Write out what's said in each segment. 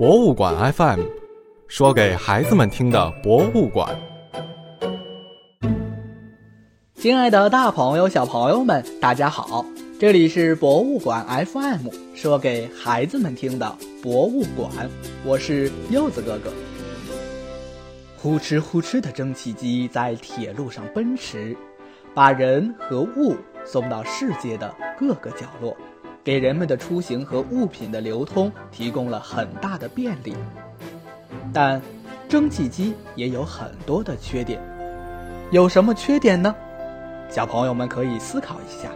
博物馆 FM，说给孩子们听的博物馆。亲爱的，大朋友、小朋友们，大家好！这里是博物馆 FM，说给孩子们听的博物馆。我是柚子哥哥。呼哧呼哧的蒸汽机在铁路上奔驰，把人和物送到世界的各个角落。给人们的出行和物品的流通提供了很大的便利，但蒸汽机也有很多的缺点。有什么缺点呢？小朋友们可以思考一下。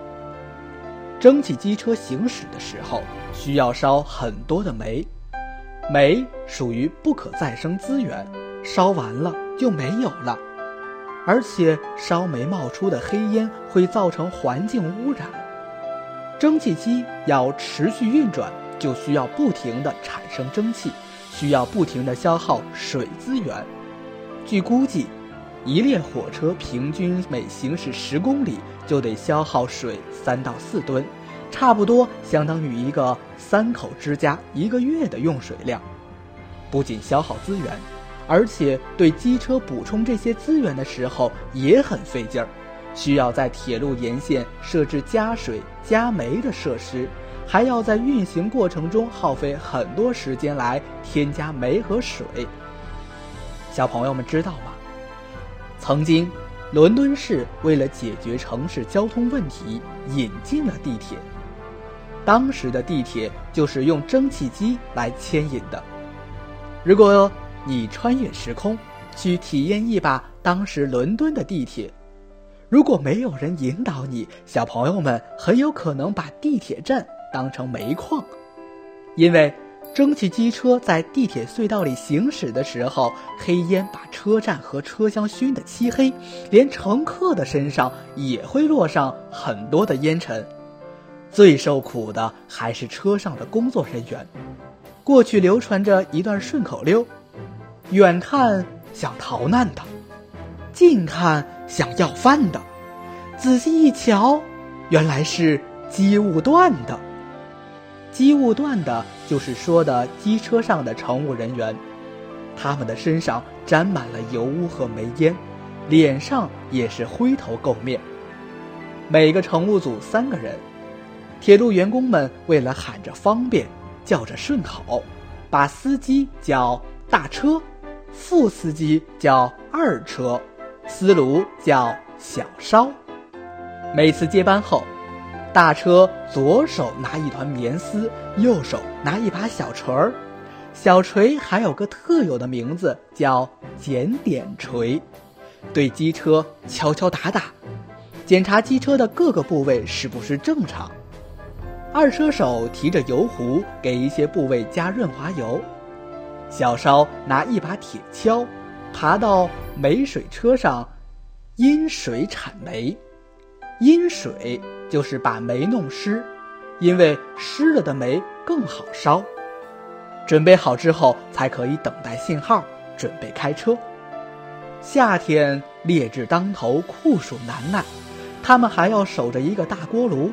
蒸汽机车行驶的时候需要烧很多的煤，煤属于不可再生资源，烧完了就没有了，而且烧煤冒出的黑烟会造成环境污染。蒸汽机要持续运转，就需要不停地产生蒸汽，需要不停地消耗水资源。据估计，一列火车平均每行驶十公里就得消耗水三到四吨，差不多相当于一个三口之家一个月的用水量。不仅消耗资源，而且对机车补充这些资源的时候也很费劲儿。需要在铁路沿线设置加水、加煤的设施，还要在运行过程中耗费很多时间来添加煤和水。小朋友们知道吗？曾经，伦敦市为了解决城市交通问题，引进了地铁。当时的地铁就是用蒸汽机来牵引的。如果你穿越时空，去体验一把当时伦敦的地铁。如果没有人引导你，小朋友们很有可能把地铁站当成煤矿，因为蒸汽机车在地铁隧道里行驶的时候，黑烟把车站和车厢熏得漆黑，连乘客的身上也会落上很多的烟尘。最受苦的还是车上的工作人员。过去流传着一段顺口溜：远看像逃难的。近看想要饭的，仔细一瞧，原来是机务段的。机务段的就是说的机车上的乘务人员，他们的身上沾满了油污和煤烟，脸上也是灰头垢面。每个乘务组三个人，铁路员工们为了喊着方便，叫着顺口，把司机叫大车，副司机叫二车。司炉叫小烧，每次接班后，大车左手拿一团棉丝，右手拿一把小锤儿，小锤还有个特有的名字叫检点锤，对机车敲敲打打，检查机车的各个部位是不是正常。二车手提着油壶给一些部位加润滑油，小烧拿一把铁锹。爬到煤水车上，阴水铲煤。阴水就是把煤弄湿，因为湿了的煤更好烧。准备好之后，才可以等待信号，准备开车。夏天烈日当头，酷暑难耐，他们还要守着一个大锅炉，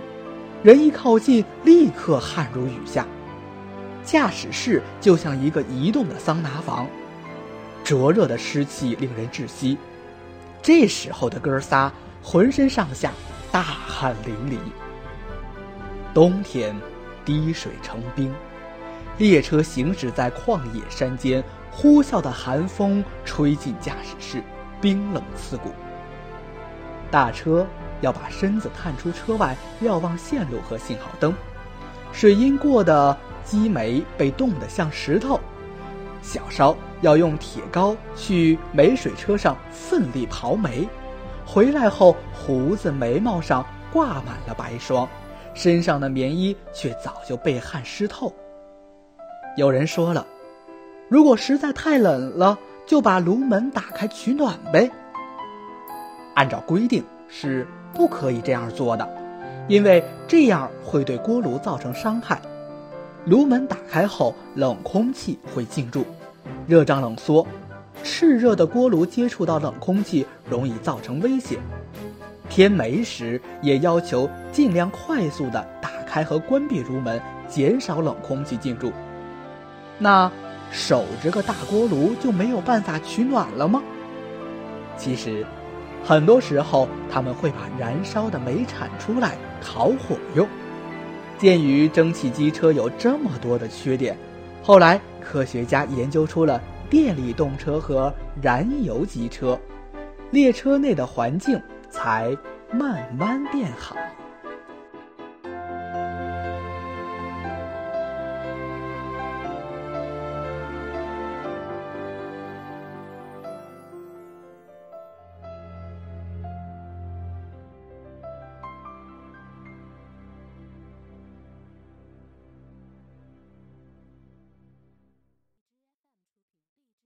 人一靠近，立刻汗如雨下。驾驶室就像一个移动的桑拿房。灼热的湿气令人窒息，这时候的哥仨浑身上下大汗淋漓。冬天，滴水成冰，列车行驶在旷野山间，呼啸的寒风吹进驾驶室，冰冷刺骨。大车要把身子探出车外，瞭望线路和信号灯。水阴过的积煤被冻得像石头。小烧要用铁镐去煤水车上奋力刨煤，回来后胡子眉毛上挂满了白霜，身上的棉衣却早就被汗湿透。有人说了，如果实在太冷了，就把炉门打开取暖呗。按照规定是不可以这样做的，因为这样会对锅炉造成伤害。炉门打开后，冷空气会进入，热胀冷缩，炽热的锅炉接触到冷空气容易造成危险。添煤时也要求尽量快速地打开和关闭炉门，减少冷空气进入。那守着个大锅炉就没有办法取暖了吗？其实，很多时候他们会把燃烧的煤铲出来烤火用。鉴于蒸汽机车有这么多的缺点，后来科学家研究出了电力动车和燃油机车，列车内的环境才慢慢变好。